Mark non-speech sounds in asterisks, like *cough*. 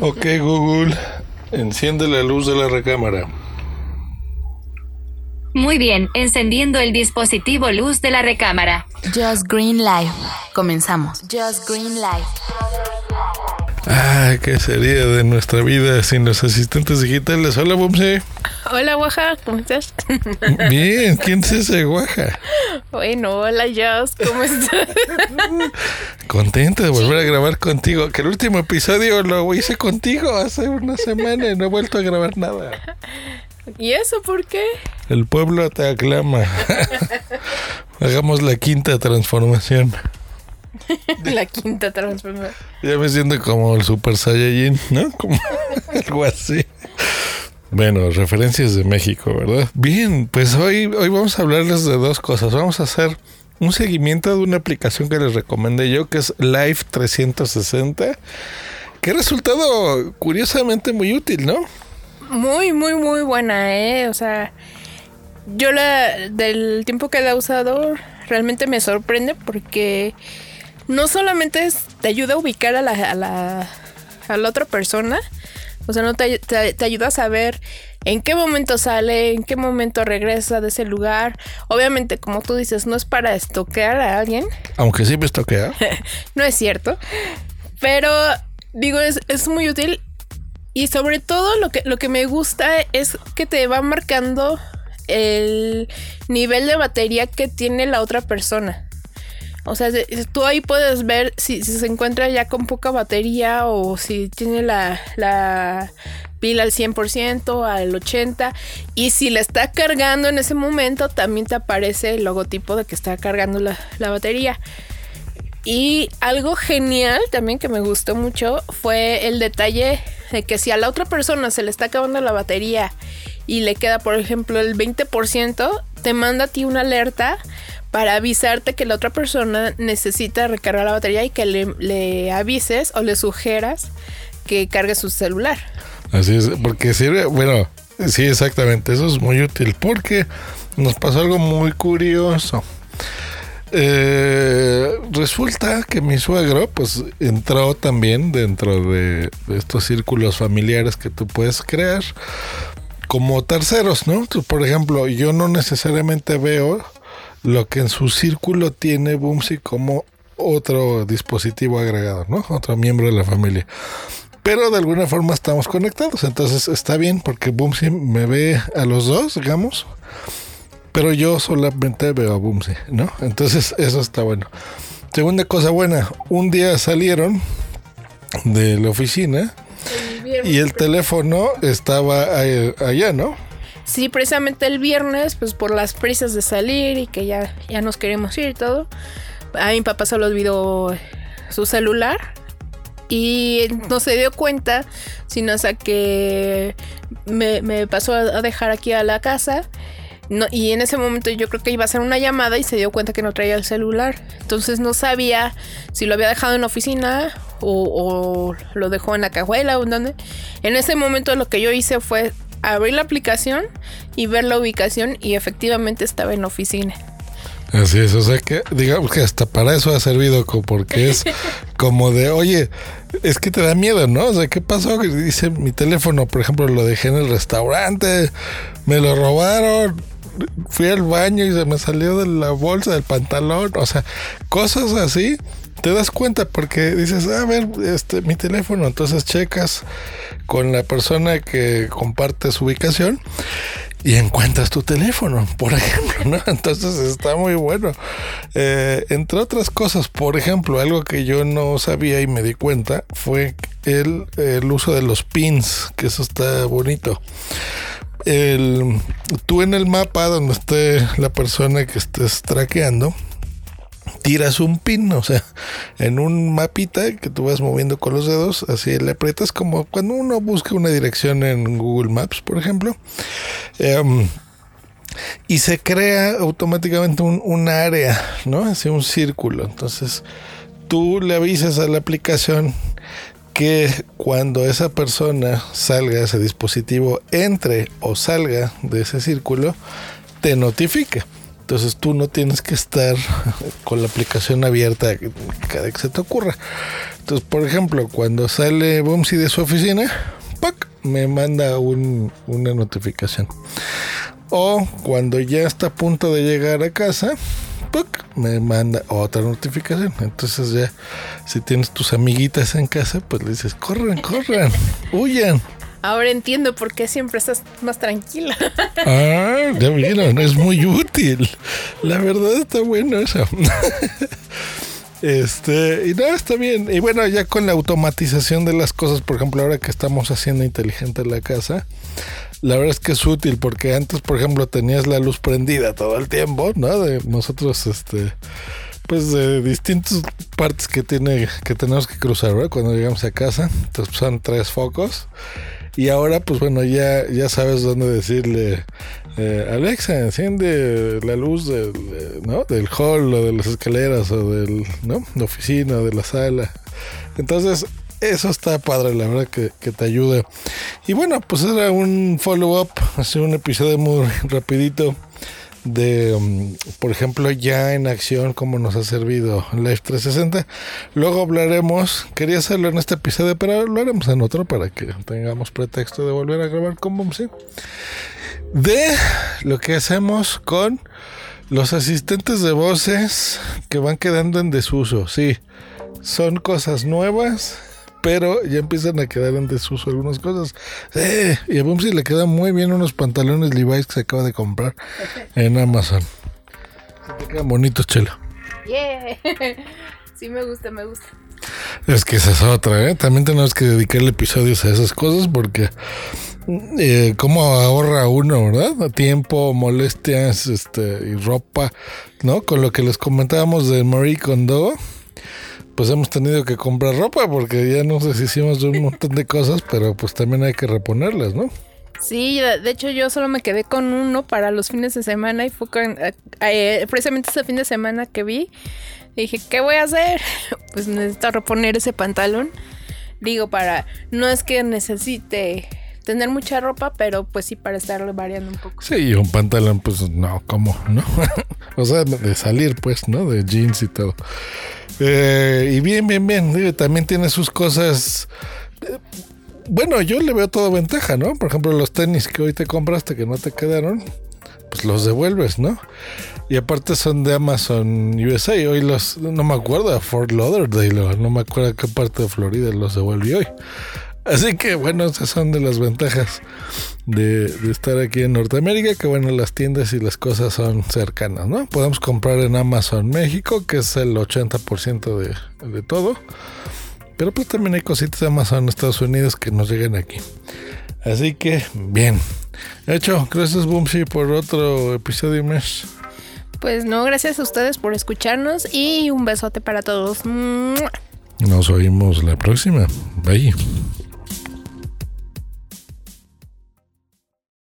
Ok, Google, enciende la luz de la recámara. Muy bien, encendiendo el dispositivo luz de la recámara. Just Green Life. Comenzamos. Just Green Life. Ah, ¿qué sería de nuestra vida sin los asistentes digitales? Hola, Bumse. Hola, Guaja, ¿cómo estás? Bien, ¿quién es ese Guaja? Bueno, hola, Just, ¿cómo estás? Contento de volver a grabar contigo. Que el último episodio lo hice contigo hace una semana y no he vuelto a grabar nada. ¿Y eso por qué? El pueblo te aclama. *laughs* Hagamos la quinta transformación. *laughs* La quinta transformación. Ya me siento como el Super Saiyajin, ¿no? Como *laughs* algo así. Bueno, referencias de México, ¿verdad? Bien, pues hoy, hoy vamos a hablarles de dos cosas. Vamos a hacer un seguimiento de una aplicación que les recomendé yo, que es Live 360, que ha resultado curiosamente muy útil, ¿no? Muy, muy, muy buena, ¿eh? O sea, yo la del tiempo que la he usado realmente me sorprende porque no solamente es, te ayuda a ubicar a la, a la, a la otra persona, o sea, no te, te, te, ayuda a saber en qué momento sale, en qué momento regresa de ese lugar. Obviamente, como tú dices, no es para estoquear a alguien. Aunque sí me estoquea. *laughs* no es cierto. Pero, digo, es, es muy útil. Y sobre todo lo que, lo que me gusta es que te va marcando el nivel de batería que tiene la otra persona. O sea, tú ahí puedes ver si, se encuentra ya con poca batería o si tiene la, la pila al 100%, al 80%. Y si la está cargando en ese momento, también te aparece el logotipo de que está cargando la, la batería. Y algo genial también que me gustó mucho fue el detalle de que si a la otra persona se le está acabando la batería y le queda, por ejemplo, el 20%, te manda a ti una alerta para avisarte que la otra persona necesita recargar la batería y que le, avises o le sugieras que cargue su celular. Así es, porque sirve, bueno, sí, exactamente, eso es muy útil porque nos pasó algo muy curioso. Eh, resulta que mi suegro pues entró también dentro de, de, estos círculos familiares que tú puedes crear como terceros, ¿no? Por ejemplo, yo no necesariamente veo lo que en su círculo tiene Boomsy como otro dispositivo agregado, ¿no? Otro miembro de la familia. Pero de alguna forma estamos conectados, entonces está bien porque Boomsy me ve a los dos, digamos, pero yo solamente veo a Boomsy, ¿no? Entonces eso está bueno. Segunda cosa buena, un día salieron de la oficina y el teléfono estaba allá, ¿no? Sí, precisamente el viernes, pues por las prisas de salir y que ya, ya nos queremos ir y todo. A mi papá solo olvidó su celular y no se dio cuenta, sino hasta que me pasó a dejar aquí a la casa. No, y en ese momento yo creo que iba a hacer una llamada y se dio cuenta que no traía el celular. Entonces no sabía si lo había dejado en la oficina o, o lo dejó en la cajuela o en donde. En ese momento lo que yo hice fue abrir la aplicación y ver la ubicación y efectivamente estaba en la oficina. Así es, o sea que digamos que hasta para eso ha servido porque es *laughs* como de, oye, es que te da miedo, ¿no? O sea, ¿qué pasó? Dice mi teléfono, por ejemplo, lo dejé en el restaurante, me lo robaron, fui al baño y se me salió de la bolsa del pantalón, o sea, cosas así. Te das cuenta porque dices, a ver, este, mi teléfono, entonces checas con la persona que comparte su ubicación y encuentras tu teléfono, por *laughs* ejemplo. Entonces está muy bueno. Eh, entre otras cosas, por ejemplo, algo que yo no sabía y me di cuenta fue el, el uso de los pins, que eso está bonito. El, tú en el mapa donde esté la persona que estés traqueando, tiras un pin, o sea, en un mapita que tú vas moviendo con los dedos, así le aprietas como cuando uno busca una dirección en Google Maps, por ejemplo. Um, y se crea automáticamente un, un, área, ¿no? Así un círculo. Entonces, tú le avisas a la aplicación que cuando esa persona salga ese dispositivo, entre o salga de ese círculo, te notifica. Entonces tú no tienes que estar *laughs* con la aplicación abierta cada que se te ocurra. Entonces, por ejemplo, cuando sale Bumsy de su oficina, ¡pac! me manda un- una notificación. O cuando ya está a punto de llegar a casa, ¡puc! Me manda otra notificación. Entonces ya, si tienes tus amiguitas en casa, pues le dices, corran, corran, *laughs* huyan. Ahora entiendo por qué siempre estás más tranquila. *laughs* Ah, ya vieron, es muy útil. La verdad está bueno eso. *laughs* Este, y no, está bien. Y bueno, ya con la automatización de las cosas, por ejemplo, ahora que estamos haciendo inteligente la casa, la verdad es que es útil porque antes, por ejemplo, tenías la luz prendida todo el tiempo, ¿no? De nosotros, este, pues de distintas partes que tiene, que tenemos que cruzar, ¿verdad? Cuando llegamos a casa, entonces son tres focos. Y ahora, pues bueno, ya, ya sabes dónde decirle, eh, Alexa, enciende la luz del, ¿no? del hall o de las escaleras o del, ¿no? la oficina o de la sala. Entonces, eso está padre, la verdad que, que te ayuda. Y bueno, pues era un follow-up, así un episodio muy *laughs* rapidito de, um, por ejemplo, ya en acción, cómo nos ha servido Live 360. Luego hablaremos, quería hacerlo en este episodio, pero lo haremos en otro para que tengamos pretexto de volver a grabar con Boomsy. De lo que hacemos con los asistentes de voces que van quedando en desuso. Sí, son cosas nuevas, pero ya empiezan a quedar en desuso algunas cosas. Eh, y a Bumsy le quedan muy bien unos pantalones Levi's que se acaba de comprar en Amazon. Te quedan bonitos, chelo. *laughs* Sí me gusta, me gusta. Es que esa es otra, ¿eh? También tenemos que dedicarle episodios a esas cosas porque eh, cómo ahorra uno, ¿verdad? Tiempo, molestias, este, y ropa, ¿no? Con lo que les comentábamos de Marie Kondo, pues hemos tenido que comprar ropa porque ya nos deshicimos de un montón de cosas, pero pues también hay que reponerlas, ¿no? Sí, de hecho yo solo me quedé con uno para los fines de semana y fue con, eh, eh, precisamente ese fin de semana que vi. Dije, ¿qué voy a hacer? *laughs* Pues necesito reponer ese pantalón. Digo, para, no es que necesite tener mucha ropa, pero pues sí para estarle variando un poco. Sí, un pantalón, pues no, ¿cómo? *laughs* ¿No? *laughs* o sea, de salir, pues, ¿no? De jeans y todo. Eh, y bien, bien, bien. Digo, También tiene sus cosas. eh, Bueno, yo le veo toda ventaja, ¿no? Por ejemplo, los tenis que hoy te compraste que no te quedaron, pues los devuelves, ¿no? Y aparte son de Amazon USA. Hoy los, no me acuerdo, Fort Lauderdale, no me acuerdo qué parte de Florida los devolví hoy. Así que bueno, esas son de las ventajas de, de estar aquí en Norteamérica, que bueno, las tiendas y las cosas son cercanas, ¿no? Podemos comprar en Amazon México, que es el 80% de, de todo. Pero pues también hay cositas de Amazon Estados Unidos que nos llegan aquí. Así que, bien. Hecho, gracias Boomsy por otro episodio más. Pues no, gracias a ustedes por escucharnos y un besote para todos. Nos oímos la próxima. Bye.